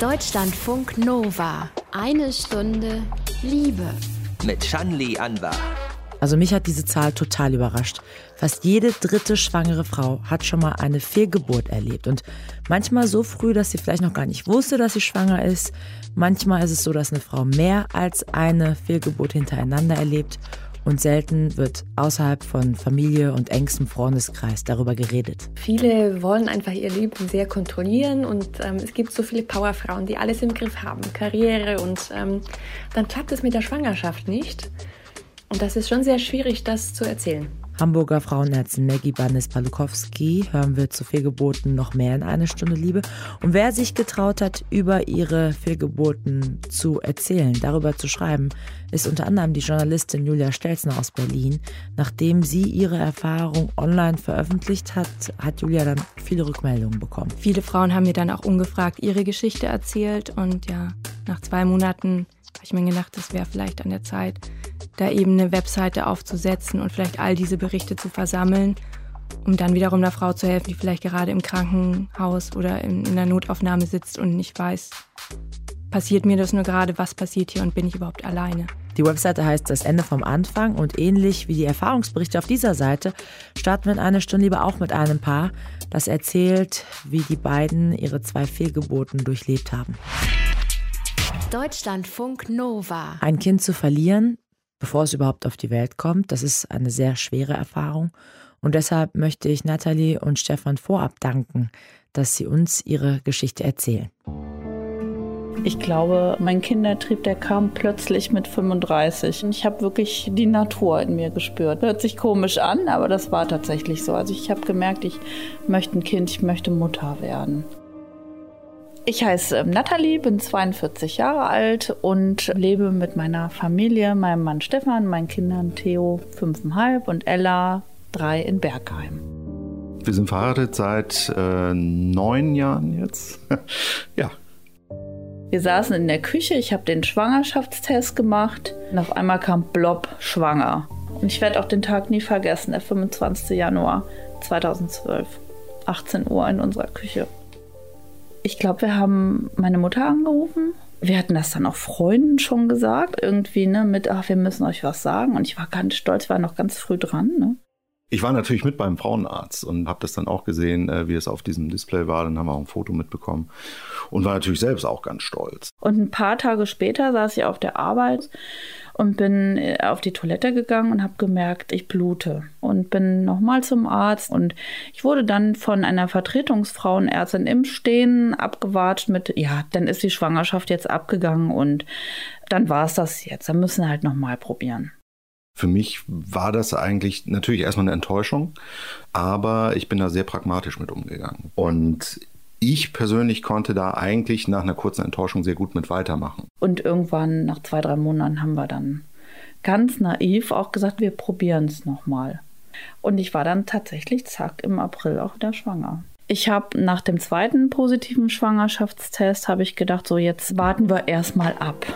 Deutschlandfunk Nova. Eine Stunde Liebe. Mit Shanli Anwar. Also mich hat diese Zahl total überrascht. Fast jede dritte schwangere Frau hat schon mal eine Fehlgeburt erlebt. Und manchmal so früh, dass sie vielleicht noch gar nicht wusste, dass sie schwanger ist. Manchmal ist es so, dass eine Frau mehr als eine Fehlgeburt hintereinander erlebt und selten wird außerhalb von Familie und engstem Freundeskreis darüber geredet. Viele wollen einfach ihr Leben sehr kontrollieren und ähm, es gibt so viele Powerfrauen, die alles im Griff haben, Karriere und ähm, dann klappt es mit der Schwangerschaft nicht. Und das ist schon sehr schwierig, das zu erzählen. Hamburger Frauenärztin Maggie Bannis-Palukowski hören wir zu Fehlgeburten noch mehr in eine Stunde Liebe. Und wer sich getraut hat, über ihre Fehlgeburten zu erzählen, darüber zu schreiben, ist unter anderem die Journalistin Julia Stelzner aus Berlin. Nachdem sie ihre Erfahrung online veröffentlicht hat, hat Julia dann viele Rückmeldungen bekommen. Viele Frauen haben mir dann auch ungefragt ihre Geschichte erzählt und ja, nach zwei Monaten habe ich mir gedacht, es wäre vielleicht an der Zeit, da eben eine Webseite aufzusetzen und vielleicht all diese Berichte zu versammeln, um dann wiederum der Frau zu helfen, die vielleicht gerade im Krankenhaus oder in, in der Notaufnahme sitzt und nicht weiß, passiert mir das nur gerade, was passiert hier und bin ich überhaupt alleine. Die Webseite heißt Das Ende vom Anfang und ähnlich wie die Erfahrungsberichte auf dieser Seite starten wir in einer Stunde lieber auch mit einem Paar, das erzählt, wie die beiden ihre zwei Fehlgeburten durchlebt haben. Deutschlandfunk Nova. Ein Kind zu verlieren, bevor es überhaupt auf die Welt kommt, das ist eine sehr schwere Erfahrung. Und deshalb möchte ich Nathalie und Stefan vorab danken, dass sie uns ihre Geschichte erzählen. Ich glaube, mein Kindertrieb, der kam plötzlich mit 35. Und ich habe wirklich die Natur in mir gespürt. Hört sich komisch an, aber das war tatsächlich so. Also ich habe gemerkt, ich möchte ein Kind, ich möchte Mutter werden. Ich heiße ähm, Nathalie, bin 42 Jahre alt und lebe mit meiner Familie, meinem Mann Stefan, meinen Kindern Theo, fünfeinhalb und Ella, drei in Bergheim. Wir sind verheiratet seit äh, neun Jahren jetzt. ja. Wir saßen in der Küche, ich habe den Schwangerschaftstest gemacht und auf einmal kam Blob schwanger. Und ich werde auch den Tag nie vergessen, der 25. Januar 2012, 18 Uhr in unserer Küche. Ich glaube, wir haben meine Mutter angerufen. Wir hatten das dann auch Freunden schon gesagt, irgendwie, ne, mit, ach, wir müssen euch was sagen. Und ich war ganz stolz, war noch ganz früh dran, ne. Ich war natürlich mit beim Frauenarzt und habe das dann auch gesehen, äh, wie es auf diesem Display war. Dann haben wir auch ein Foto mitbekommen und war natürlich selbst auch ganz stolz. Und ein paar Tage später saß ich auf der Arbeit und bin äh, auf die Toilette gegangen und habe gemerkt, ich blute und bin nochmal zum Arzt und ich wurde dann von einer Vertretungsfrauenärztin im Stehen abgewatscht mit, ja, dann ist die Schwangerschaft jetzt abgegangen und dann war es das jetzt, dann müssen wir halt nochmal probieren. Für mich war das eigentlich natürlich erstmal eine Enttäuschung, aber ich bin da sehr pragmatisch mit umgegangen. Und ich persönlich konnte da eigentlich nach einer kurzen Enttäuschung sehr gut mit weitermachen. Und irgendwann nach zwei, drei Monaten haben wir dann ganz naiv auch gesagt, wir probieren es nochmal. Und ich war dann tatsächlich, zack, im April auch wieder schwanger. Ich habe nach dem zweiten positiven Schwangerschaftstest, habe ich gedacht, so jetzt warten wir erstmal ab.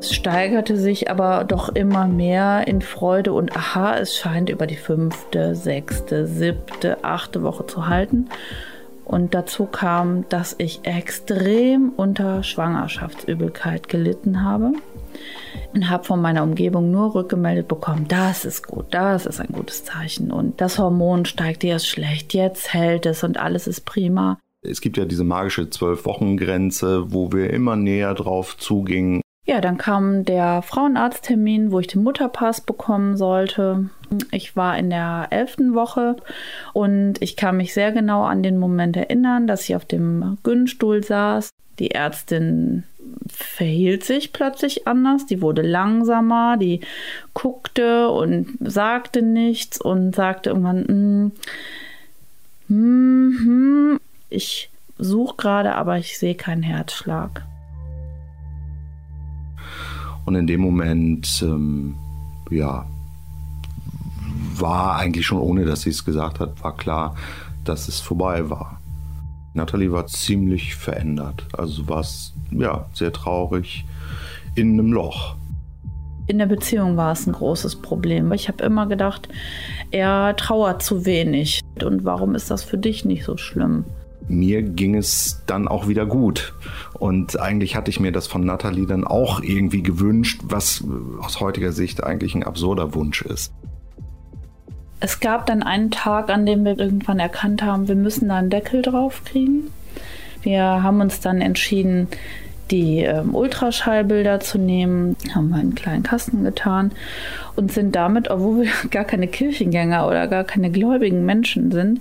Es steigerte sich aber doch immer mehr in Freude und aha, es scheint über die fünfte, sechste, siebte, achte Woche zu halten. Und dazu kam, dass ich extrem unter Schwangerschaftsübelkeit gelitten habe und habe von meiner Umgebung nur rückgemeldet bekommen, das ist gut, das ist ein gutes Zeichen und das Hormon steigt erst schlecht, jetzt hält es und alles ist prima. Es gibt ja diese magische Zwölf-Wochen-Grenze, wo wir immer näher drauf zugingen. Ja, dann kam der Frauenarzttermin, wo ich den Mutterpass bekommen sollte. Ich war in der elften Woche und ich kann mich sehr genau an den Moment erinnern, dass ich auf dem Günstuhl saß. Die Ärztin verhielt sich plötzlich anders, die wurde langsamer, die guckte und sagte nichts und sagte irgendwann, mm, mm, mm, ich suche gerade, aber ich sehe keinen Herzschlag. Und in dem Moment, ähm, ja, war eigentlich schon ohne, dass sie es gesagt hat, war klar, dass es vorbei war. Natalie war ziemlich verändert. Also war es ja sehr traurig in einem Loch. In der Beziehung war es ein großes Problem. Ich habe immer gedacht, er trauert zu wenig. Und warum ist das für dich nicht so schlimm? Mir ging es dann auch wieder gut. Und eigentlich hatte ich mir das von Nathalie dann auch irgendwie gewünscht, was aus heutiger Sicht eigentlich ein absurder Wunsch ist. Es gab dann einen Tag, an dem wir irgendwann erkannt haben, wir müssen da einen Deckel drauf kriegen. Wir haben uns dann entschieden, die ähm, Ultraschallbilder zu nehmen, haben einen kleinen Kasten getan und sind damit, obwohl wir gar keine Kirchengänger oder gar keine gläubigen Menschen sind,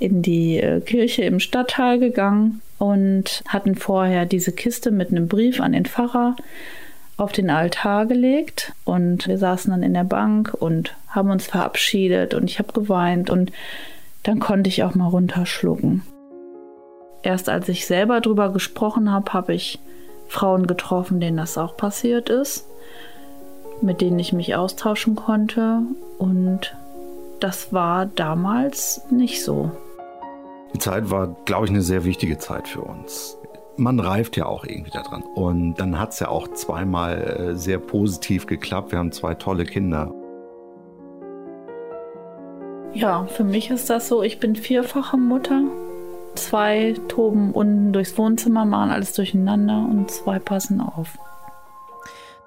in die äh, Kirche im Stadtteil gegangen und hatten vorher diese Kiste mit einem Brief an den Pfarrer auf den Altar gelegt und wir saßen dann in der Bank und haben uns verabschiedet und ich habe geweint und dann konnte ich auch mal runterschlucken. Erst als ich selber drüber gesprochen habe, habe ich Frauen getroffen, denen das auch passiert ist, mit denen ich mich austauschen konnte und das war damals nicht so. Die Zeit war, glaube ich, eine sehr wichtige Zeit für uns. Man reift ja auch irgendwie daran. Und dann hat es ja auch zweimal äh, sehr positiv geklappt. Wir haben zwei tolle Kinder. Ja, für mich ist das so, ich bin vierfache Mutter. Zwei toben unten durchs Wohnzimmer, machen alles durcheinander und zwei passen auf.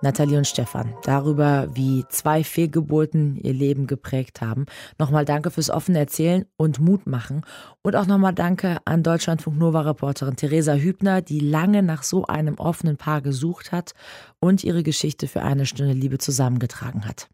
Nathalie und Stefan, darüber, wie zwei Fehlgeburten ihr Leben geprägt haben. Nochmal danke fürs offene Erzählen und Mut machen. Und auch nochmal danke an Deutschlandfunk Nova-Reporterin Theresa Hübner, die lange nach so einem offenen Paar gesucht hat und ihre Geschichte für eine Stunde Liebe zusammengetragen hat.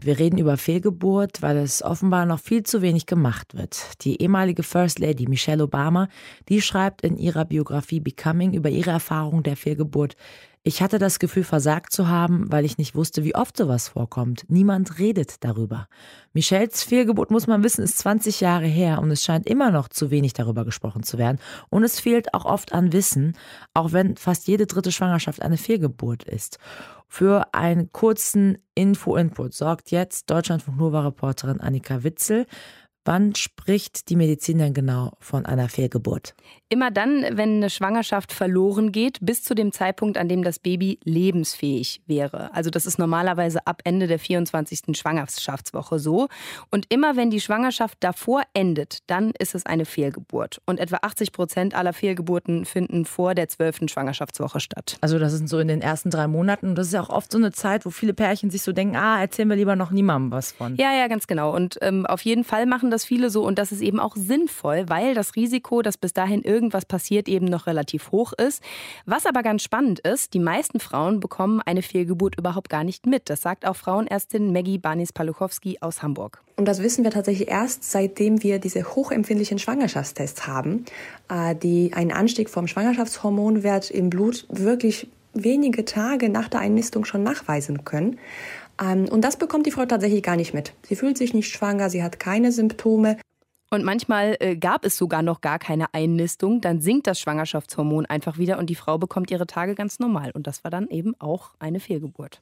Wir reden über Fehlgeburt, weil es offenbar noch viel zu wenig gemacht wird. Die ehemalige First Lady Michelle Obama, die schreibt in ihrer Biografie Becoming über ihre Erfahrung der Fehlgeburt ich hatte das Gefühl, versagt zu haben, weil ich nicht wusste, wie oft sowas vorkommt. Niemand redet darüber. Michelles Fehlgeburt, muss man wissen, ist 20 Jahre her und es scheint immer noch zu wenig darüber gesprochen zu werden. Und es fehlt auch oft an Wissen, auch wenn fast jede dritte Schwangerschaft eine Fehlgeburt ist. Für einen kurzen Info-Input sorgt jetzt Deutschlandfunk Nova-Reporterin Annika Witzel. Wann spricht die Medizin denn genau von einer Fehlgeburt? Immer dann, wenn eine Schwangerschaft verloren geht, bis zu dem Zeitpunkt, an dem das Baby lebensfähig wäre. Also das ist normalerweise ab Ende der 24. Schwangerschaftswoche so. Und immer wenn die Schwangerschaft davor endet, dann ist es eine Fehlgeburt. Und etwa 80 Prozent aller Fehlgeburten finden vor der 12. Schwangerschaftswoche statt. Also das sind so in den ersten drei Monaten. Und das ist ja auch oft so eine Zeit, wo viele Pärchen sich so denken, ah, erzählen wir lieber noch niemandem was von. Ja, ja, ganz genau. Und ähm, auf jeden Fall machen das viele so. Und das ist eben auch sinnvoll, weil das Risiko, dass bis dahin irgendwas passiert, eben noch relativ hoch ist. Was aber ganz spannend ist, die meisten Frauen bekommen eine Fehlgeburt überhaupt gar nicht mit. Das sagt auch Frauenärztin Maggie Banis-Paluchowski aus Hamburg. Und das wissen wir tatsächlich erst, seitdem wir diese hochempfindlichen Schwangerschaftstests haben, äh, die einen Anstieg vom Schwangerschaftshormonwert im Blut wirklich wenige Tage nach der Einnistung schon nachweisen können. Ähm, und das bekommt die Frau tatsächlich gar nicht mit. Sie fühlt sich nicht schwanger, sie hat keine Symptome. Und manchmal äh, gab es sogar noch gar keine Einnistung. Dann sinkt das Schwangerschaftshormon einfach wieder und die Frau bekommt ihre Tage ganz normal. Und das war dann eben auch eine Fehlgeburt.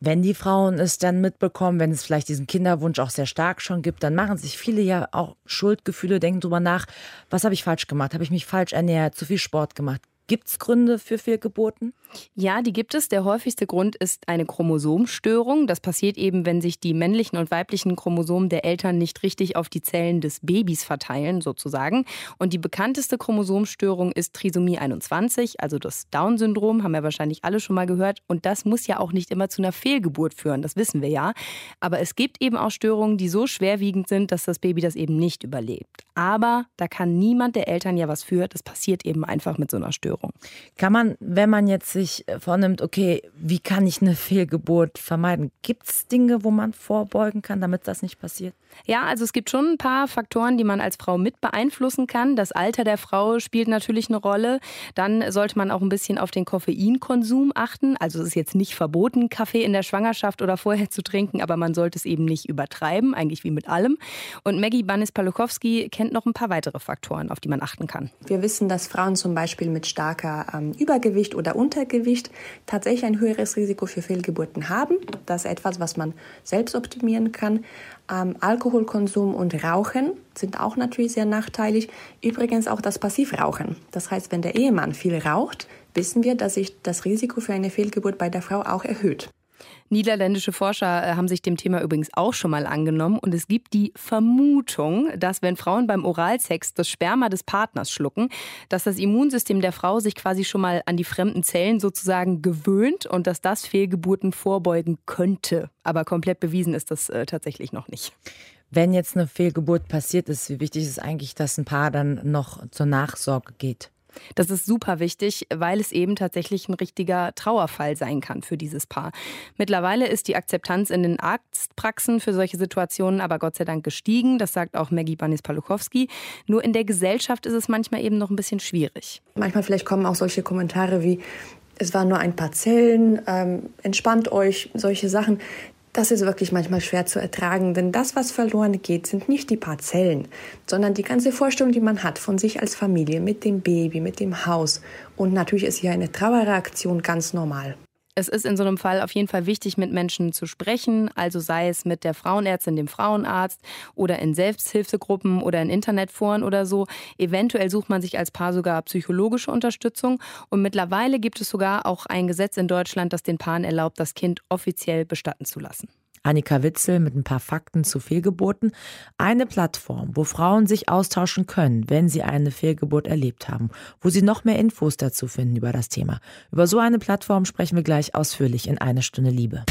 Wenn die Frauen es dann mitbekommen, wenn es vielleicht diesen Kinderwunsch auch sehr stark schon gibt, dann machen sich viele ja auch Schuldgefühle, denken drüber nach, was habe ich falsch gemacht? Habe ich mich falsch ernährt, zu viel Sport gemacht? Gibt es Gründe für Fehlgeburten? Ja, die gibt es. Der häufigste Grund ist eine Chromosomstörung. Das passiert eben, wenn sich die männlichen und weiblichen Chromosomen der Eltern nicht richtig auf die Zellen des Babys verteilen, sozusagen. Und die bekannteste Chromosomstörung ist Trisomie 21, also das Down-Syndrom, haben wir wahrscheinlich alle schon mal gehört. Und das muss ja auch nicht immer zu einer Fehlgeburt führen, das wissen wir ja. Aber es gibt eben auch Störungen, die so schwerwiegend sind, dass das Baby das eben nicht überlebt. Aber da kann niemand der Eltern ja was für. Das passiert eben einfach mit so einer Störung. Kann man, wenn man jetzt sich äh, vornimmt, okay, wie kann ich eine Fehlgeburt vermeiden? Gibt es Dinge, wo man vorbeugen kann, damit das nicht passiert? Ja, also es gibt schon ein paar Faktoren, die man als Frau mit beeinflussen kann. Das Alter der Frau spielt natürlich eine Rolle. Dann sollte man auch ein bisschen auf den Koffeinkonsum achten. Also es ist jetzt nicht verboten, Kaffee in der Schwangerschaft oder vorher zu trinken, aber man sollte es eben nicht übertreiben, eigentlich wie mit allem. Und Maggie Banis-Palukowski kennt noch ein paar weitere Faktoren, auf die man achten kann. Wir wissen, dass Frauen zum Beispiel mit starker ähm, Übergewicht oder Untergewicht tatsächlich ein höheres Risiko für Fehlgeburten haben. Das ist etwas, was man selbst optimieren kann. Ähm, Alkoholkonsum und Rauchen sind auch natürlich sehr nachteilig. Übrigens auch das Passivrauchen. Das heißt, wenn der Ehemann viel raucht, wissen wir, dass sich das Risiko für eine Fehlgeburt bei der Frau auch erhöht. Niederländische Forscher äh, haben sich dem Thema übrigens auch schon mal angenommen und es gibt die Vermutung, dass wenn Frauen beim Oralsex das Sperma des Partners schlucken, dass das Immunsystem der Frau sich quasi schon mal an die fremden Zellen sozusagen gewöhnt und dass das Fehlgeburten vorbeugen könnte. Aber komplett bewiesen ist das äh, tatsächlich noch nicht. Wenn jetzt eine Fehlgeburt passiert ist, wie wichtig ist es eigentlich, dass ein Paar dann noch zur Nachsorge geht? Das ist super wichtig, weil es eben tatsächlich ein richtiger Trauerfall sein kann für dieses Paar. Mittlerweile ist die Akzeptanz in den Arztpraxen für solche Situationen aber Gott sei Dank gestiegen. Das sagt auch Maggie Banis-Paluchowski. Nur in der Gesellschaft ist es manchmal eben noch ein bisschen schwierig. Manchmal vielleicht kommen auch solche Kommentare wie, es waren nur ein paar Zellen, ähm, entspannt euch, solche Sachen. Das ist wirklich manchmal schwer zu ertragen, denn das, was verloren geht, sind nicht die Parzellen, sondern die ganze Vorstellung, die man hat von sich als Familie, mit dem Baby, mit dem Haus. Und natürlich ist hier eine Trauerreaktion ganz normal. Es ist in so einem Fall auf jeden Fall wichtig, mit Menschen zu sprechen, also sei es mit der Frauenärztin, dem Frauenarzt oder in Selbsthilfegruppen oder in Internetforen oder so. Eventuell sucht man sich als Paar sogar psychologische Unterstützung und mittlerweile gibt es sogar auch ein Gesetz in Deutschland, das den Paaren erlaubt, das Kind offiziell bestatten zu lassen. Annika Witzel mit ein paar Fakten zu Fehlgeburten. Eine Plattform, wo Frauen sich austauschen können, wenn sie eine Fehlgeburt erlebt haben, wo sie noch mehr Infos dazu finden über das Thema. Über so eine Plattform sprechen wir gleich ausführlich in eine Stunde Liebe.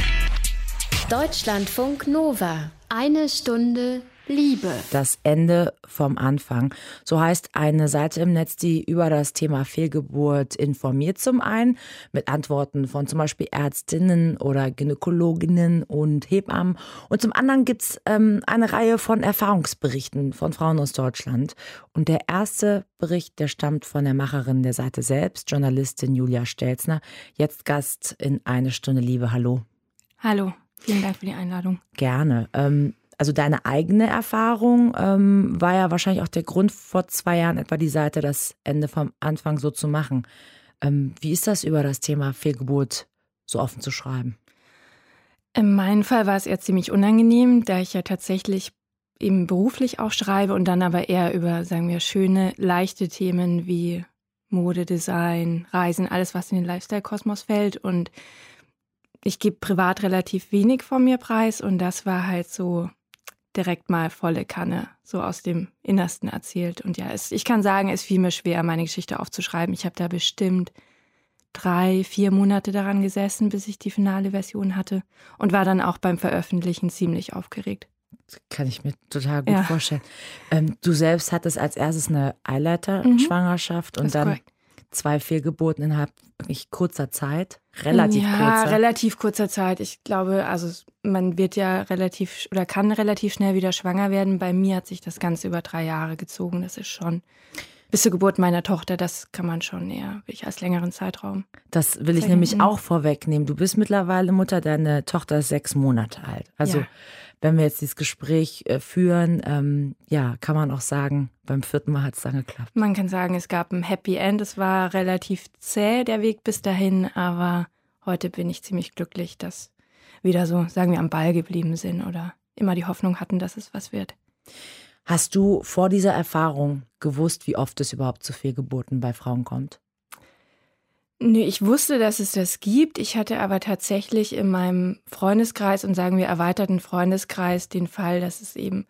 Deutschlandfunk Nova. Eine Stunde Liebe. Das Ende vom Anfang. So heißt eine Seite im Netz, die über das Thema Fehlgeburt informiert. Zum einen mit Antworten von zum Beispiel Ärztinnen oder Gynäkologinnen und Hebammen. Und zum anderen gibt es ähm, eine Reihe von Erfahrungsberichten von Frauen aus Deutschland. Und der erste Bericht, der stammt von der Macherin der Seite selbst, Journalistin Julia Stelzner. Jetzt Gast in Eine Stunde Liebe. Hallo. Hallo. Vielen Dank für die Einladung. Gerne. Ähm, also deine eigene Erfahrung ähm, war ja wahrscheinlich auch der Grund, vor zwei Jahren etwa die Seite das Ende vom Anfang so zu machen. Ähm, wie ist das über das Thema Fehlgeburt so offen zu schreiben? In meinem Fall war es eher ziemlich unangenehm, da ich ja tatsächlich eben beruflich auch schreibe und dann aber eher über, sagen wir, schöne, leichte Themen wie Mode, Design, Reisen, alles, was in den Lifestyle-Kosmos fällt. Und ich gebe privat relativ wenig von mir preis und das war halt so direkt mal volle Kanne so aus dem Innersten erzählt. Und ja, es, ich kann sagen, es fiel mir schwer, meine Geschichte aufzuschreiben. Ich habe da bestimmt drei, vier Monate daran gesessen, bis ich die finale Version hatte und war dann auch beim Veröffentlichen ziemlich aufgeregt. Das kann ich mir total gut ja. vorstellen. Ähm, du selbst hattest als erstes eine Eileiter-Schwangerschaft mhm. und dann korrekt. Zwei Fehlgeburten innerhalb wirklich kurzer Zeit. Relativ ja, kurzer. relativ kurzer Zeit. Ich glaube, also man wird ja relativ oder kann relativ schnell wieder schwanger werden. Bei mir hat sich das Ganze über drei Jahre gezogen. Das ist schon bis zur Geburt meiner Tochter, das kann man schon eher ich als längeren Zeitraum. Das will ich nämlich auch vorwegnehmen. Du bist mittlerweile Mutter, deine Tochter ist sechs Monate alt. Also ja. Wenn wir jetzt dieses Gespräch äh, führen, ähm, ja, kann man auch sagen, beim vierten Mal hat es dann geklappt. Man kann sagen, es gab ein Happy End. Es war relativ zäh, der Weg bis dahin, aber heute bin ich ziemlich glücklich, dass wieder so, sagen wir, am Ball geblieben sind oder immer die Hoffnung hatten, dass es was wird. Hast du vor dieser Erfahrung gewusst, wie oft es überhaupt zu Fehlgeburten bei Frauen kommt? Nee, ich wusste, dass es das gibt. Ich hatte aber tatsächlich in meinem Freundeskreis und sagen wir erweiterten Freundeskreis den Fall, dass es eben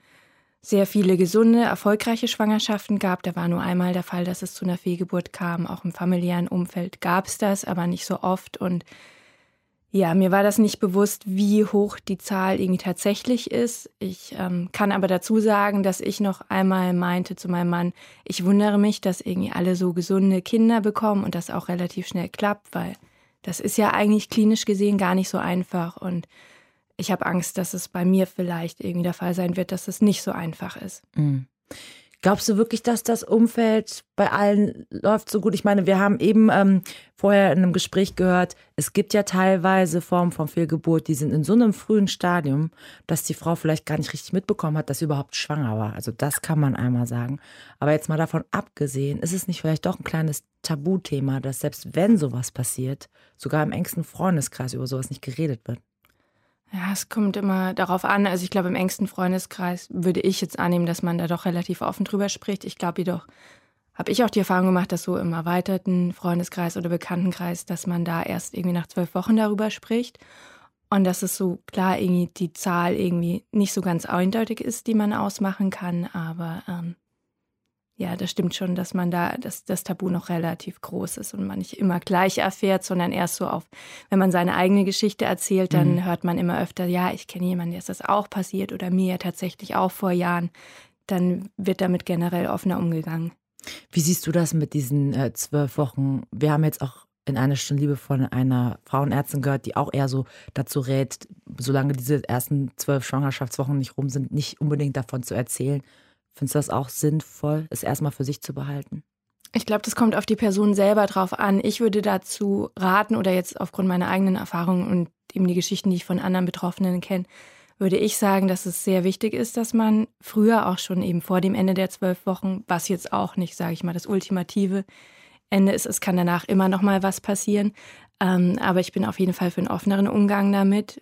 sehr viele gesunde, erfolgreiche Schwangerschaften gab. Da war nur einmal der Fall, dass es zu einer Fehlgeburt kam. Auch im familiären Umfeld gab es das, aber nicht so oft. Und ja, mir war das nicht bewusst, wie hoch die Zahl irgendwie tatsächlich ist. Ich ähm, kann aber dazu sagen, dass ich noch einmal meinte zu meinem Mann, ich wundere mich, dass irgendwie alle so gesunde Kinder bekommen und das auch relativ schnell klappt, weil das ist ja eigentlich klinisch gesehen gar nicht so einfach. Und ich habe Angst, dass es bei mir vielleicht irgendwie der Fall sein wird, dass es nicht so einfach ist. Mhm. Glaubst du wirklich, dass das Umfeld bei allen läuft so gut? Ich meine, wir haben eben ähm, vorher in einem Gespräch gehört, es gibt ja teilweise Formen von Fehlgeburt, die sind in so einem frühen Stadium, dass die Frau vielleicht gar nicht richtig mitbekommen hat, dass sie überhaupt schwanger war. Also das kann man einmal sagen. Aber jetzt mal davon abgesehen, ist es nicht vielleicht doch ein kleines Tabuthema, dass selbst wenn sowas passiert, sogar im engsten Freundeskreis über sowas nicht geredet wird? Ja, es kommt immer darauf an. Also ich glaube, im engsten Freundeskreis würde ich jetzt annehmen, dass man da doch relativ offen drüber spricht. Ich glaube jedoch, habe ich auch die Erfahrung gemacht, dass so im erweiterten Freundeskreis oder Bekanntenkreis, dass man da erst irgendwie nach zwölf Wochen darüber spricht. Und dass es so klar irgendwie die Zahl irgendwie nicht so ganz eindeutig ist, die man ausmachen kann. Aber ähm, ja, das stimmt schon, dass man da, dass das Tabu noch relativ groß ist und man nicht immer gleich erfährt, sondern erst so auf, wenn man seine eigene Geschichte erzählt, dann mhm. hört man immer öfter, ja, ich kenne jemanden, der ist das auch passiert oder mir tatsächlich auch vor Jahren. Dann wird damit generell offener umgegangen. Wie siehst du das mit diesen äh, zwölf Wochen? Wir haben jetzt auch in einer Stunde Liebe von einer Frauenärztin gehört, die auch eher so dazu rät, solange diese ersten zwölf Schwangerschaftswochen nicht rum sind, nicht unbedingt davon zu erzählen. Findest du das auch sinnvoll, es erstmal für sich zu behalten? Ich glaube, das kommt auf die Person selber drauf an. Ich würde dazu raten oder jetzt aufgrund meiner eigenen Erfahrungen und eben die Geschichten, die ich von anderen Betroffenen kenne, würde ich sagen, dass es sehr wichtig ist, dass man früher auch schon eben vor dem Ende der zwölf Wochen, was jetzt auch nicht, sage ich mal, das ultimative Ende ist, es kann danach immer noch mal was passieren. Ähm, aber ich bin auf jeden Fall für einen offeneren Umgang damit,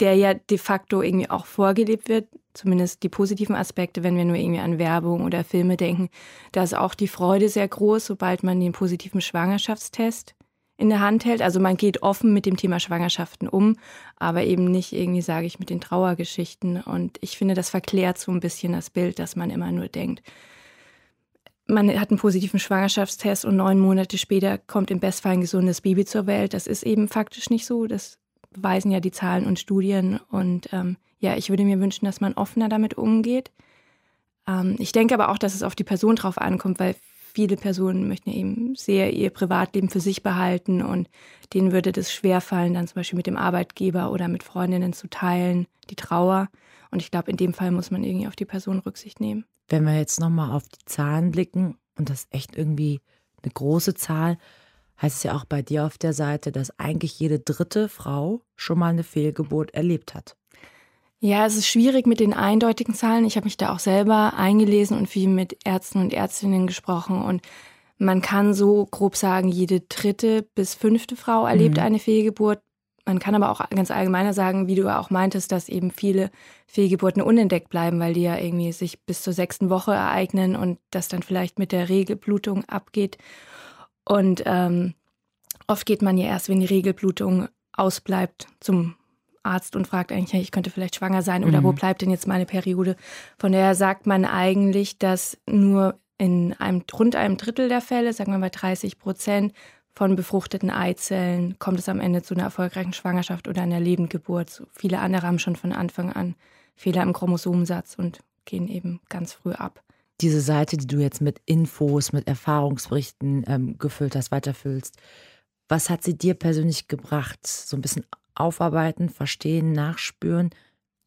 der ja de facto irgendwie auch vorgelebt wird, zumindest die positiven Aspekte, wenn wir nur irgendwie an Werbung oder Filme denken. Da ist auch die Freude sehr groß, sobald man den positiven Schwangerschaftstest in der Hand hält. Also man geht offen mit dem Thema Schwangerschaften um, aber eben nicht irgendwie, sage ich, mit den Trauergeschichten. Und ich finde, das verklärt so ein bisschen das Bild, dass man immer nur denkt, man hat einen positiven Schwangerschaftstest und neun Monate später kommt im Bestfall ein gesundes Baby zur Welt. Das ist eben faktisch nicht so. Das beweisen ja die Zahlen und Studien. Und ähm, ja, ich würde mir wünschen, dass man offener damit umgeht. Ähm, ich denke aber auch, dass es auf die Person drauf ankommt, weil viele Personen möchten eben sehr ihr Privatleben für sich behalten und denen würde das schwerfallen, dann zum Beispiel mit dem Arbeitgeber oder mit Freundinnen zu teilen, die Trauer. Und ich glaube, in dem Fall muss man irgendwie auf die Person Rücksicht nehmen. Wenn wir jetzt nochmal auf die Zahlen blicken, und das ist echt irgendwie eine große Zahl, heißt es ja auch bei dir auf der Seite, dass eigentlich jede dritte Frau schon mal eine Fehlgeburt erlebt hat. Ja, es ist schwierig mit den eindeutigen Zahlen. Ich habe mich da auch selber eingelesen und viel mit Ärzten und Ärztinnen gesprochen. Und man kann so grob sagen, jede dritte bis fünfte Frau erlebt mhm. eine Fehlgeburt. Man kann aber auch ganz allgemeiner sagen, wie du auch meintest, dass eben viele Fehlgeburten unentdeckt bleiben, weil die ja irgendwie sich bis zur sechsten Woche ereignen und das dann vielleicht mit der Regelblutung abgeht. Und ähm, oft geht man ja erst, wenn die Regelblutung ausbleibt, zum Arzt und fragt eigentlich, hey, ich könnte vielleicht schwanger sein oder mhm. wo bleibt denn jetzt meine Periode? Von daher sagt man eigentlich, dass nur in einem, rund einem Drittel der Fälle, sagen wir mal 30 Prozent, von befruchteten Eizellen kommt es am Ende zu einer erfolgreichen Schwangerschaft oder einer Lebendgeburt. So viele andere haben schon von Anfang an Fehler im Chromosomensatz und gehen eben ganz früh ab. Diese Seite, die du jetzt mit Infos, mit Erfahrungsberichten ähm, gefüllt hast, weiterfüllst, was hat sie dir persönlich gebracht? So ein bisschen aufarbeiten, verstehen, nachspüren.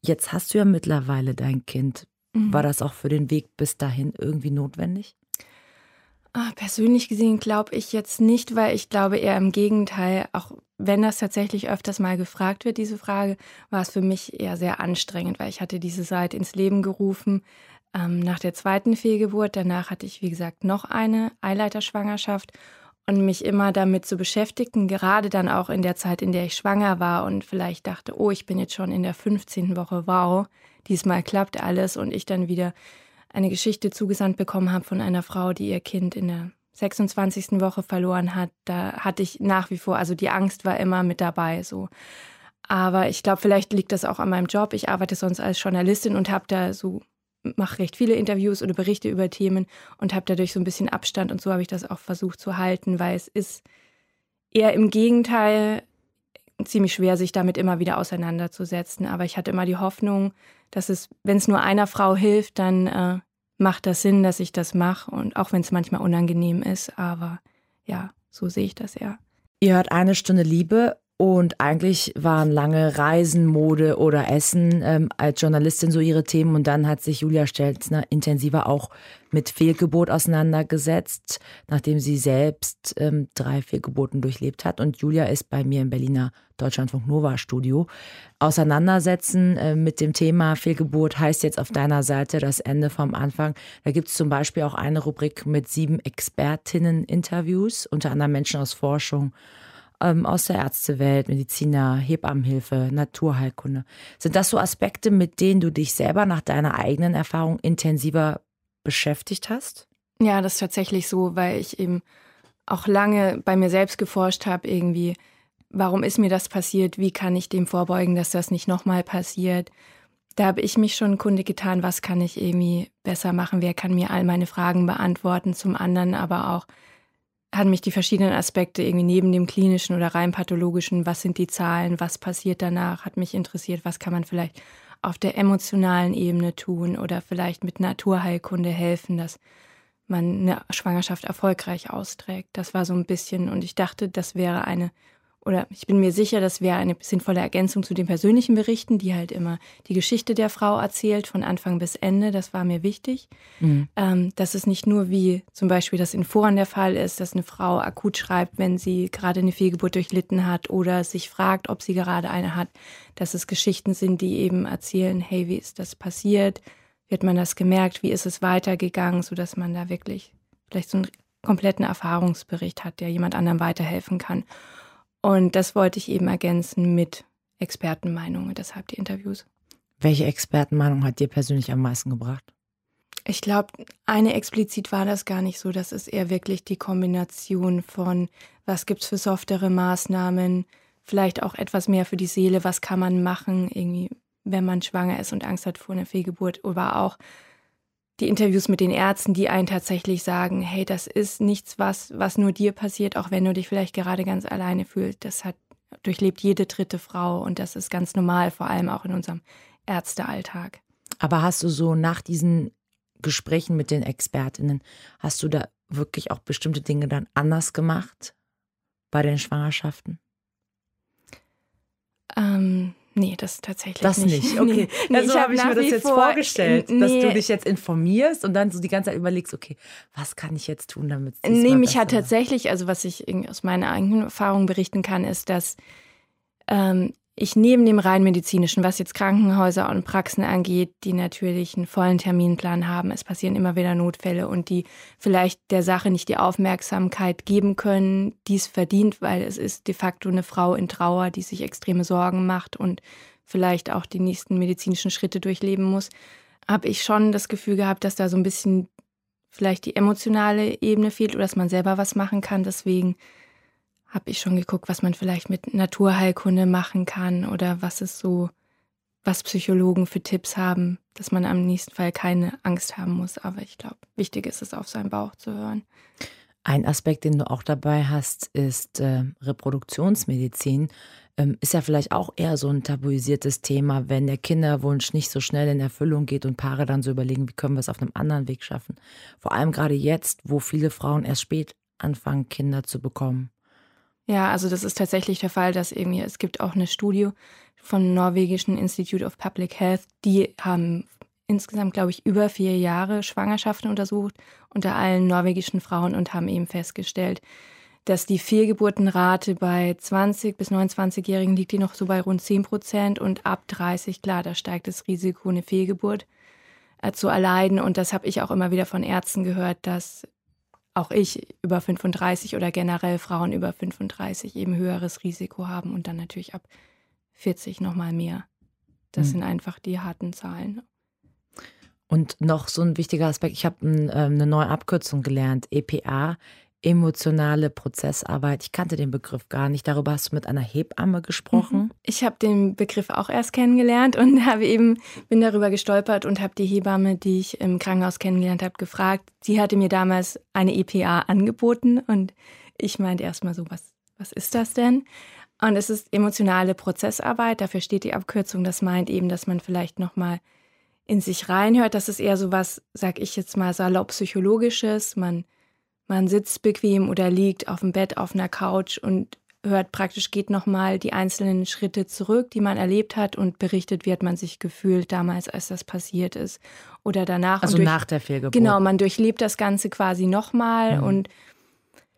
Jetzt hast du ja mittlerweile dein Kind. Mhm. War das auch für den Weg bis dahin irgendwie notwendig? Ah, persönlich gesehen glaube ich jetzt nicht, weil ich glaube eher im Gegenteil, auch wenn das tatsächlich öfters mal gefragt wird, diese Frage, war es für mich eher sehr anstrengend, weil ich hatte diese Seite ins Leben gerufen ähm, nach der zweiten Fehlgeburt. Danach hatte ich, wie gesagt, noch eine Eileiterschwangerschaft und mich immer damit zu beschäftigen, gerade dann auch in der Zeit, in der ich schwanger war und vielleicht dachte, oh, ich bin jetzt schon in der 15. Woche, wow, diesmal klappt alles und ich dann wieder eine Geschichte zugesandt bekommen habe von einer Frau, die ihr Kind in der 26. Woche verloren hat, da hatte ich nach wie vor, also die Angst war immer mit dabei so. Aber ich glaube, vielleicht liegt das auch an meinem Job. Ich arbeite sonst als Journalistin und habe da so mache recht viele Interviews oder Berichte über Themen und habe dadurch so ein bisschen Abstand und so habe ich das auch versucht zu halten, weil es ist eher im Gegenteil ziemlich schwer, sich damit immer wieder auseinanderzusetzen. Aber ich hatte immer die Hoffnung, dass es, wenn es nur einer Frau hilft, dann äh, macht das Sinn, dass ich das mache. Und auch wenn es manchmal unangenehm ist, aber ja, so sehe ich das eher. Ihr hört eine Stunde Liebe und eigentlich waren lange Reisen, Mode oder Essen ähm, als Journalistin so ihre Themen. Und dann hat sich Julia Stelzner intensiver auch mit Fehlgeburt auseinandergesetzt, nachdem sie selbst ähm, drei Fehlgeburten durchlebt hat. Und Julia ist bei mir im Berliner Deutschlandfunk Nova Studio. Auseinandersetzen äh, mit dem Thema Fehlgeburt heißt jetzt auf deiner Seite das Ende vom Anfang. Da gibt es zum Beispiel auch eine Rubrik mit sieben Expertinnen-Interviews, unter anderem Menschen aus Forschung ähm, aus der Ärztewelt, Mediziner, Hebammenhilfe, Naturheilkunde. Sind das so Aspekte, mit denen du dich selber nach deiner eigenen Erfahrung intensiver beschäftigt hast? Ja, das ist tatsächlich so, weil ich eben auch lange bei mir selbst geforscht habe, irgendwie, warum ist mir das passiert? Wie kann ich dem vorbeugen, dass das nicht nochmal passiert? Da habe ich mich schon kundig getan, was kann ich irgendwie besser machen? Wer kann mir all meine Fragen beantworten? Zum anderen aber auch haben mich die verschiedenen Aspekte irgendwie neben dem klinischen oder rein pathologischen, was sind die Zahlen, was passiert danach, hat mich interessiert, was kann man vielleicht auf der emotionalen Ebene tun oder vielleicht mit Naturheilkunde helfen, dass man eine Schwangerschaft erfolgreich austrägt. Das war so ein bisschen, und ich dachte, das wäre eine oder ich bin mir sicher, das wäre eine sinnvolle Ergänzung zu den persönlichen Berichten, die halt immer die Geschichte der Frau erzählt, von Anfang bis Ende. Das war mir wichtig. Mhm. Ähm, dass es nicht nur wie zum Beispiel das in Foren der Fall ist, dass eine Frau akut schreibt, wenn sie gerade eine Fehlgeburt durchlitten hat oder sich fragt, ob sie gerade eine hat, dass es Geschichten sind, die eben erzählen, hey, wie ist das passiert? Wird man das gemerkt? Wie ist es weitergegangen? Sodass man da wirklich vielleicht so einen kompletten Erfahrungsbericht hat, der jemand anderem weiterhelfen kann. Und das wollte ich eben ergänzen mit Expertenmeinungen, deshalb die Interviews. Welche Expertenmeinung hat dir persönlich am meisten gebracht? Ich glaube, eine explizit war das gar nicht so. Das ist eher wirklich die Kombination von, was gibt es für softere Maßnahmen, vielleicht auch etwas mehr für die Seele, was kann man machen, irgendwie, wenn man schwanger ist und Angst hat vor einer Fehlgeburt, aber auch die Interviews mit den Ärzten, die einen tatsächlich sagen, hey, das ist nichts, was, was nur dir passiert, auch wenn du dich vielleicht gerade ganz alleine fühlst. Das hat durchlebt jede dritte Frau und das ist ganz normal, vor allem auch in unserem Ärztealltag. Aber hast du so nach diesen Gesprächen mit den Expertinnen, hast du da wirklich auch bestimmte Dinge dann anders gemacht bei den Schwangerschaften? Ähm, Nee, das tatsächlich das nicht. Das nicht, okay. Nee, also habe ich mir das jetzt vorgestellt, nee. dass du dich jetzt informierst und dann so die ganze Zeit überlegst, okay, was kann ich jetzt tun, damit es Nee, mich hat tatsächlich, also was ich aus meiner eigenen Erfahrung berichten kann, ist, dass ähm, ich neben dem rein medizinischen, was jetzt Krankenhäuser und Praxen angeht, die natürlich einen vollen Terminplan haben, es passieren immer wieder Notfälle und die vielleicht der Sache nicht die Aufmerksamkeit geben können, die es verdient, weil es ist de facto eine Frau in Trauer, die sich extreme Sorgen macht und vielleicht auch die nächsten medizinischen Schritte durchleben muss, habe ich schon das Gefühl gehabt, dass da so ein bisschen vielleicht die emotionale Ebene fehlt oder dass man selber was machen kann. Deswegen habe ich schon geguckt, was man vielleicht mit Naturheilkunde machen kann oder was es so, was Psychologen für Tipps haben, dass man am nächsten Fall keine Angst haben muss. Aber ich glaube, wichtig ist es, auf seinen Bauch zu hören. Ein Aspekt, den du auch dabei hast, ist äh, Reproduktionsmedizin. Ähm, ist ja vielleicht auch eher so ein tabuisiertes Thema, wenn der Kinderwunsch nicht so schnell in Erfüllung geht und Paare dann so überlegen, wie können wir es auf einem anderen Weg schaffen. Vor allem gerade jetzt, wo viele Frauen erst spät anfangen, Kinder zu bekommen. Ja, also das ist tatsächlich der Fall, dass irgendwie, es gibt auch eine Studie vom norwegischen Institute of Public Health, die haben insgesamt, glaube ich, über vier Jahre Schwangerschaften untersucht unter allen norwegischen Frauen und haben eben festgestellt, dass die Fehlgeburtenrate bei 20 bis 29-Jährigen liegt die noch so bei rund 10 Prozent und ab 30, klar, da steigt das Risiko, eine Fehlgeburt äh, zu erleiden. Und das habe ich auch immer wieder von Ärzten gehört, dass auch ich über 35 oder generell Frauen über 35 eben höheres Risiko haben und dann natürlich ab 40 nochmal mehr. Das mhm. sind einfach die harten Zahlen. Und noch so ein wichtiger Aspekt, ich habe ein, äh, eine neue Abkürzung gelernt, EPA, emotionale Prozessarbeit. Ich kannte den Begriff gar nicht. Darüber hast du mit einer Hebamme gesprochen. Mhm. Ich habe den Begriff auch erst kennengelernt und habe eben bin darüber gestolpert und habe die Hebamme, die ich im Krankenhaus kennengelernt habe, gefragt. Sie hatte mir damals eine EPA angeboten und ich meinte erstmal so, was was ist das denn? Und es ist emotionale Prozessarbeit. Dafür steht die Abkürzung. Das meint eben, dass man vielleicht noch mal in sich reinhört. Das ist eher so was, sag ich jetzt mal, salopp psychologisches. Man man sitzt bequem oder liegt auf dem Bett auf einer Couch und hört praktisch, geht nochmal die einzelnen Schritte zurück, die man erlebt hat und berichtet, wie hat man sich gefühlt damals, als das passiert ist. Oder danach. Also durch, nach der Fehlgeburt. Genau, man durchlebt das Ganze quasi nochmal mhm. und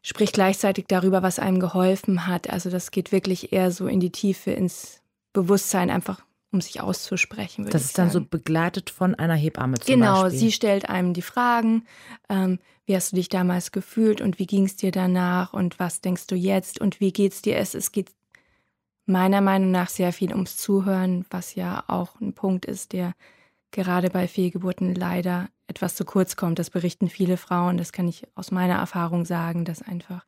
spricht gleichzeitig darüber, was einem geholfen hat. Also das geht wirklich eher so in die Tiefe, ins Bewusstsein, einfach um sich auszusprechen. Das ist dann so begleitet von einer Hebamme zum genau, Beispiel. sie stellt einem die Fragen. Ähm, wie hast du dich damals gefühlt und wie ging es dir danach und was denkst du jetzt und wie geht es dir? Es, es geht meiner Meinung nach sehr viel ums Zuhören, was ja auch ein Punkt ist, der gerade bei Fehlgeburten leider etwas zu kurz kommt. Das berichten viele Frauen. Das kann ich aus meiner Erfahrung sagen, dass einfach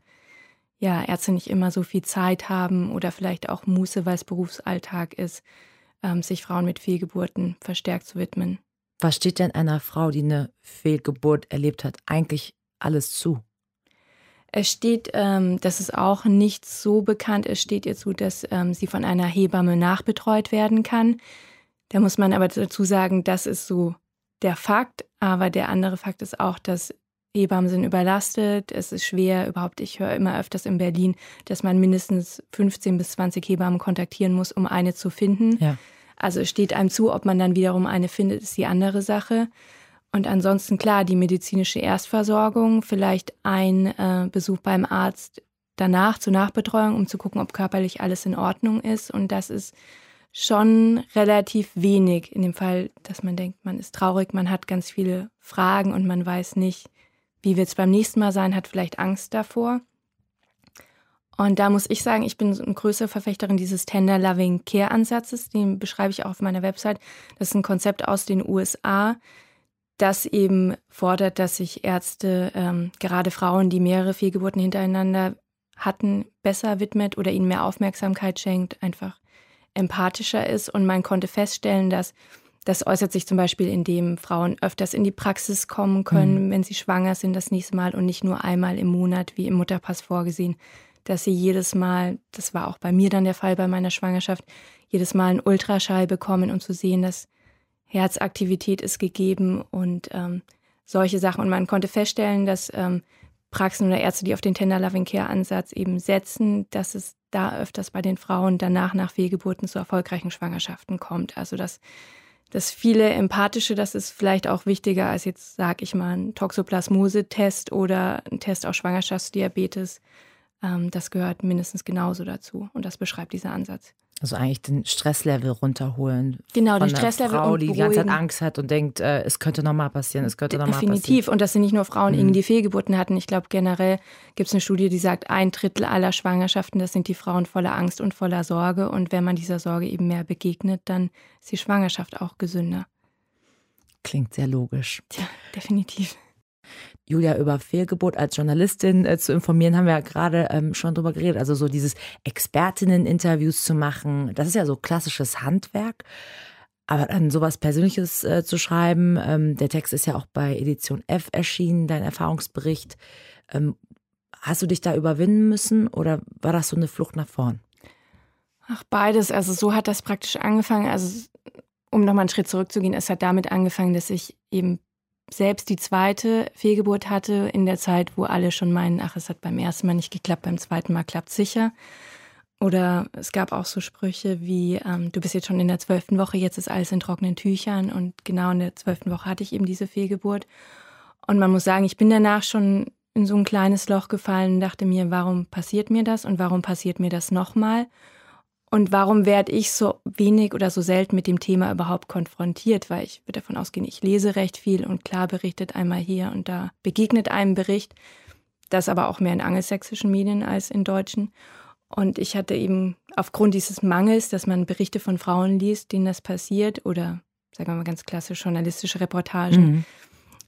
ja, Ärzte nicht immer so viel Zeit haben oder vielleicht auch Muße, weil es Berufsalltag ist, ähm, sich Frauen mit Fehlgeburten verstärkt zu widmen. Was steht denn einer Frau, die eine Fehlgeburt erlebt hat, eigentlich alles zu? Es steht, ähm, das ist auch nicht so bekannt, es steht ihr zu, dass ähm, sie von einer Hebamme nachbetreut werden kann. Da muss man aber dazu sagen, das ist so der Fakt, aber der andere Fakt ist auch, dass Hebammen sind überlastet, es ist schwer überhaupt, ich höre immer öfters in Berlin, dass man mindestens 15 bis 20 Hebammen kontaktieren muss, um eine zu finden. Ja. Also es steht einem zu, ob man dann wiederum eine findet, ist die andere Sache. Und ansonsten klar, die medizinische Erstversorgung, vielleicht ein äh, Besuch beim Arzt danach zur Nachbetreuung, um zu gucken, ob körperlich alles in Ordnung ist. Und das ist schon relativ wenig in dem Fall, dass man denkt, man ist traurig, man hat ganz viele Fragen und man weiß nicht, wie wird es beim nächsten Mal sein, hat vielleicht Angst davor. Und da muss ich sagen, ich bin eine größere Verfechterin dieses Tender Loving Care Ansatzes, den beschreibe ich auch auf meiner Website. Das ist ein Konzept aus den USA, das eben fordert, dass sich Ärzte ähm, gerade Frauen, die mehrere Fehlgeburten hintereinander hatten, besser widmet oder ihnen mehr Aufmerksamkeit schenkt, einfach empathischer ist. Und man konnte feststellen, dass das äußert sich zum Beispiel, indem Frauen öfters in die Praxis kommen können, mhm. wenn sie schwanger sind, das nächste Mal und nicht nur einmal im Monat, wie im Mutterpass vorgesehen, dass sie jedes Mal, das war auch bei mir dann der Fall bei meiner Schwangerschaft, jedes Mal einen Ultraschall bekommen, um zu sehen, dass Herzaktivität ist gegeben und ähm, solche Sachen. Und man konnte feststellen, dass ähm, Praxen oder Ärzte, die auf den Tender Loving Care Ansatz eben setzen, dass es da öfters bei den Frauen danach nach Fehlgeburten zu erfolgreichen Schwangerschaften kommt. Also dass das viele empathische, das ist vielleicht auch wichtiger als jetzt, sag ich mal, ein Toxoplasmose-Test oder ein Test auf Schwangerschaftsdiabetes. Ähm, das gehört mindestens genauso dazu und das beschreibt dieser Ansatz. Also eigentlich den Stresslevel runterholen. Genau, den Stresslevel Frau, die die ganze Zeit Angst hat und denkt, äh, es könnte nochmal passieren, es könnte nochmal passieren. Definitiv. Und das sind nicht nur Frauen, mhm. die Fehlgeburten hatten. Ich glaube, generell gibt es eine Studie, die sagt, ein Drittel aller Schwangerschaften, das sind die Frauen voller Angst und voller Sorge. Und wenn man dieser Sorge eben mehr begegnet, dann ist die Schwangerschaft auch gesünder. Klingt sehr logisch. Tja, definitiv. Julia, über Fehlgeburt als Journalistin äh, zu informieren, haben wir ja gerade ähm, schon drüber geredet. Also so dieses Expertinnen-Interviews zu machen, das ist ja so klassisches Handwerk. Aber dann sowas Persönliches äh, zu schreiben, ähm, der Text ist ja auch bei Edition F erschienen, dein Erfahrungsbericht. Ähm, hast du dich da überwinden müssen oder war das so eine Flucht nach vorn? Ach, beides. Also so hat das praktisch angefangen. Also um nochmal einen Schritt zurückzugehen, es hat damit angefangen, dass ich eben selbst die zweite Fehlgeburt hatte in der Zeit, wo alle schon meinen, ach, es hat beim ersten Mal nicht geklappt, beim zweiten Mal klappt sicher. Oder es gab auch so Sprüche wie, ähm, du bist jetzt schon in der zwölften Woche, jetzt ist alles in trockenen Tüchern. Und genau in der zwölften Woche hatte ich eben diese Fehlgeburt. Und man muss sagen, ich bin danach schon in so ein kleines Loch gefallen und dachte mir, warum passiert mir das und warum passiert mir das nochmal? Und warum werde ich so wenig oder so selten mit dem Thema überhaupt konfrontiert? Weil ich würde davon ausgehen, ich lese recht viel und klar berichtet einmal hier und da begegnet einem Bericht. Das aber auch mehr in angelsächsischen Medien als in deutschen. Und ich hatte eben aufgrund dieses Mangels, dass man Berichte von Frauen liest, denen das passiert, oder sagen wir mal ganz klassisch journalistische Reportagen, mhm.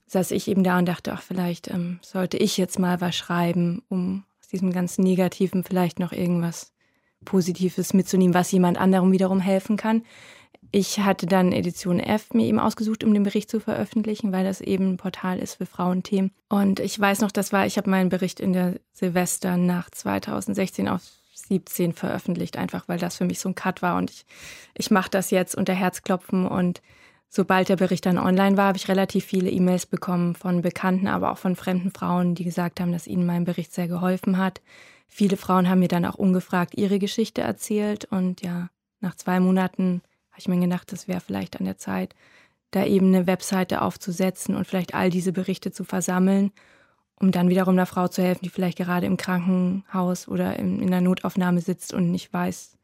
saß ich eben da und dachte, ach, vielleicht ähm, sollte ich jetzt mal was schreiben, um aus diesem ganz Negativen vielleicht noch irgendwas Positives mitzunehmen, was jemand anderem wiederum helfen kann. Ich hatte dann Edition F mir eben ausgesucht, um den Bericht zu veröffentlichen, weil das eben ein Portal ist für Frauenthemen. Und ich weiß noch, das war, ich habe meinen Bericht in der Silvesternacht 2016 auf 17 veröffentlicht, einfach weil das für mich so ein Cut war und ich, ich mache das jetzt unter Herzklopfen und sobald der Bericht dann online war, habe ich relativ viele E-Mails bekommen von Bekannten, aber auch von fremden Frauen, die gesagt haben, dass ihnen mein Bericht sehr geholfen hat. Viele Frauen haben mir dann auch ungefragt ihre Geschichte erzählt und ja, nach zwei Monaten habe ich mir gedacht, das wäre vielleicht an der Zeit, da eben eine Webseite aufzusetzen und vielleicht all diese Berichte zu versammeln, um dann wiederum einer Frau zu helfen, die vielleicht gerade im Krankenhaus oder in, in der Notaufnahme sitzt und nicht weiß,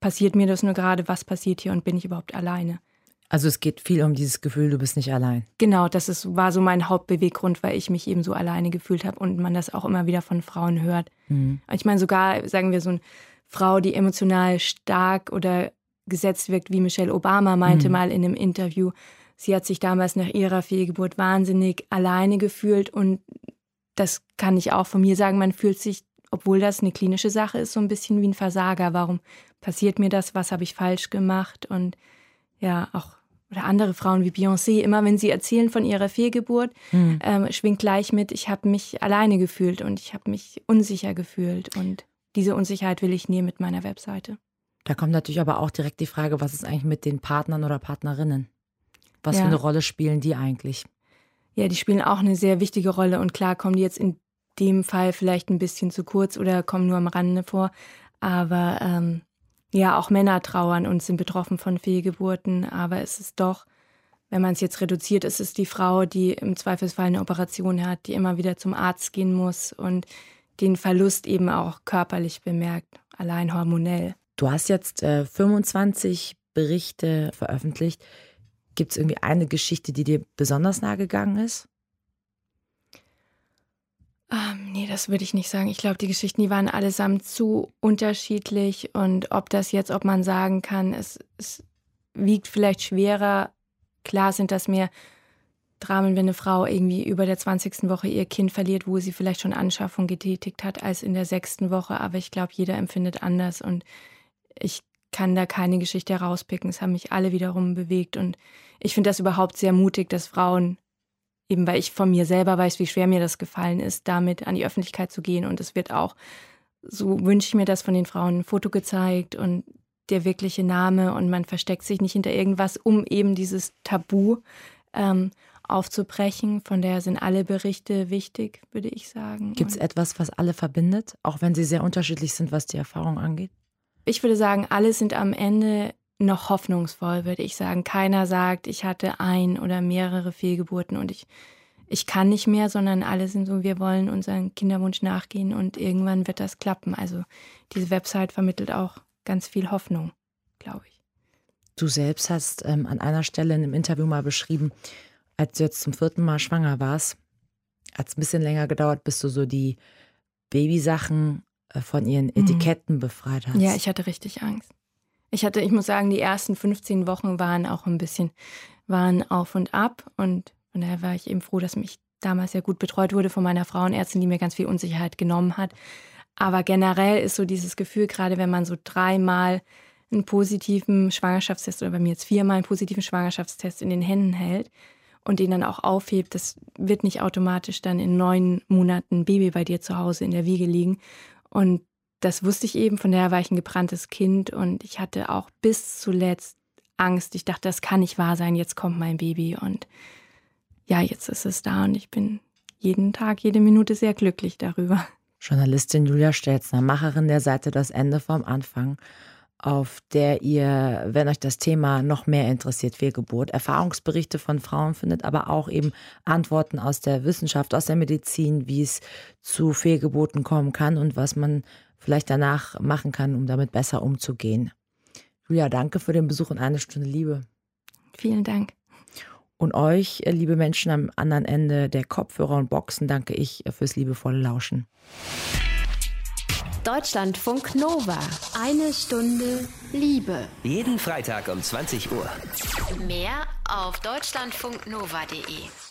passiert mir das nur gerade, was passiert hier und bin ich überhaupt alleine. Also es geht viel um dieses Gefühl, du bist nicht allein. Genau, das ist, war so mein Hauptbeweggrund, weil ich mich eben so alleine gefühlt habe und man das auch immer wieder von Frauen hört. Mhm. Ich meine, sogar, sagen wir, so eine Frau, die emotional stark oder gesetzt wirkt, wie Michelle Obama meinte mhm. mal in einem Interview, sie hat sich damals nach ihrer Fehlgeburt wahnsinnig alleine gefühlt und das kann ich auch von mir sagen, man fühlt sich obwohl das eine klinische Sache ist, so ein bisschen wie ein Versager. Warum passiert mir das? Was habe ich falsch gemacht? Und ja, auch oder andere Frauen wie Beyoncé, immer wenn sie erzählen von ihrer Fehlgeburt, mhm. ähm, schwingt gleich mit, ich habe mich alleine gefühlt und ich habe mich unsicher gefühlt. Und diese Unsicherheit will ich nie mit meiner Webseite. Da kommt natürlich aber auch direkt die Frage, was ist eigentlich mit den Partnern oder Partnerinnen? Was ja. für eine Rolle spielen die eigentlich? Ja, die spielen auch eine sehr wichtige Rolle und klar kommen die jetzt in dem Fall vielleicht ein bisschen zu kurz oder kommen nur am Rande vor. Aber ähm, ja, auch Männer trauern und sind betroffen von Fehlgeburten. Aber es ist doch, wenn man es jetzt reduziert, es ist die Frau, die im Zweifelsfall eine Operation hat, die immer wieder zum Arzt gehen muss und den Verlust eben auch körperlich bemerkt, allein hormonell. Du hast jetzt äh, 25 Berichte veröffentlicht. Gibt es irgendwie eine Geschichte, die dir besonders nahe gegangen ist? Ähm, nee, das würde ich nicht sagen. Ich glaube, die Geschichten, die waren allesamt zu unterschiedlich. Und ob das jetzt, ob man sagen kann, es, es wiegt vielleicht schwerer. Klar sind das mehr Dramen, wenn eine Frau irgendwie über der 20. Woche ihr Kind verliert, wo sie vielleicht schon Anschaffung getätigt hat, als in der sechsten Woche. Aber ich glaube, jeder empfindet anders. Und ich kann da keine Geschichte herauspicken. Es haben mich alle wiederum bewegt. Und ich finde das überhaupt sehr mutig, dass Frauen eben weil ich von mir selber weiß, wie schwer mir das gefallen ist, damit an die Öffentlichkeit zu gehen. Und es wird auch, so wünsche ich mir das von den Frauen, ein Foto gezeigt und der wirkliche Name und man versteckt sich nicht hinter irgendwas, um eben dieses Tabu ähm, aufzubrechen. Von daher sind alle Berichte wichtig, würde ich sagen. Gibt es etwas, was alle verbindet, auch wenn sie sehr unterschiedlich sind, was die Erfahrung angeht? Ich würde sagen, alle sind am Ende noch hoffnungsvoll, würde ich sagen. Keiner sagt, ich hatte ein oder mehrere Fehlgeburten und ich, ich kann nicht mehr, sondern alle sind so, wir wollen unseren Kinderwunsch nachgehen und irgendwann wird das klappen. Also diese Website vermittelt auch ganz viel Hoffnung, glaube ich. Du selbst hast ähm, an einer Stelle in einem Interview mal beschrieben, als du jetzt zum vierten Mal schwanger warst, hat es ein bisschen länger gedauert, bis du so die Babysachen äh, von ihren mhm. Etiketten mhm. befreit hast. Ja, ich hatte richtig Angst. Ich hatte, ich muss sagen, die ersten 15 Wochen waren auch ein bisschen, waren auf und ab. Und von daher war ich eben froh, dass mich damals sehr gut betreut wurde von meiner Frauenärztin, die mir ganz viel Unsicherheit genommen hat. Aber generell ist so dieses Gefühl, gerade wenn man so dreimal einen positiven Schwangerschaftstest oder bei mir jetzt viermal einen positiven Schwangerschaftstest in den Händen hält und den dann auch aufhebt, das wird nicht automatisch dann in neun Monaten Baby bei dir zu Hause in der Wiege liegen. Und das wusste ich eben, von daher war ich ein gebranntes Kind und ich hatte auch bis zuletzt Angst. Ich dachte, das kann nicht wahr sein, jetzt kommt mein Baby und ja, jetzt ist es da und ich bin jeden Tag, jede Minute sehr glücklich darüber. Journalistin Julia Stelzner, Macherin der Seite Das Ende vom Anfang, auf der ihr, wenn euch das Thema noch mehr interessiert, Fehlgeburt, Erfahrungsberichte von Frauen findet, aber auch eben Antworten aus der Wissenschaft, aus der Medizin, wie es zu Fehlgeburten kommen kann und was man vielleicht danach machen kann, um damit besser umzugehen. Julia, danke für den Besuch in eine Stunde Liebe. Vielen Dank. Und euch, äh, liebe Menschen am anderen Ende der Kopfhörer und Boxen, danke ich fürs liebevolle Lauschen. Deutschlandfunk Nova. Eine Stunde Liebe. Jeden Freitag um 20 Uhr. Mehr auf deutschlandfunknova.de.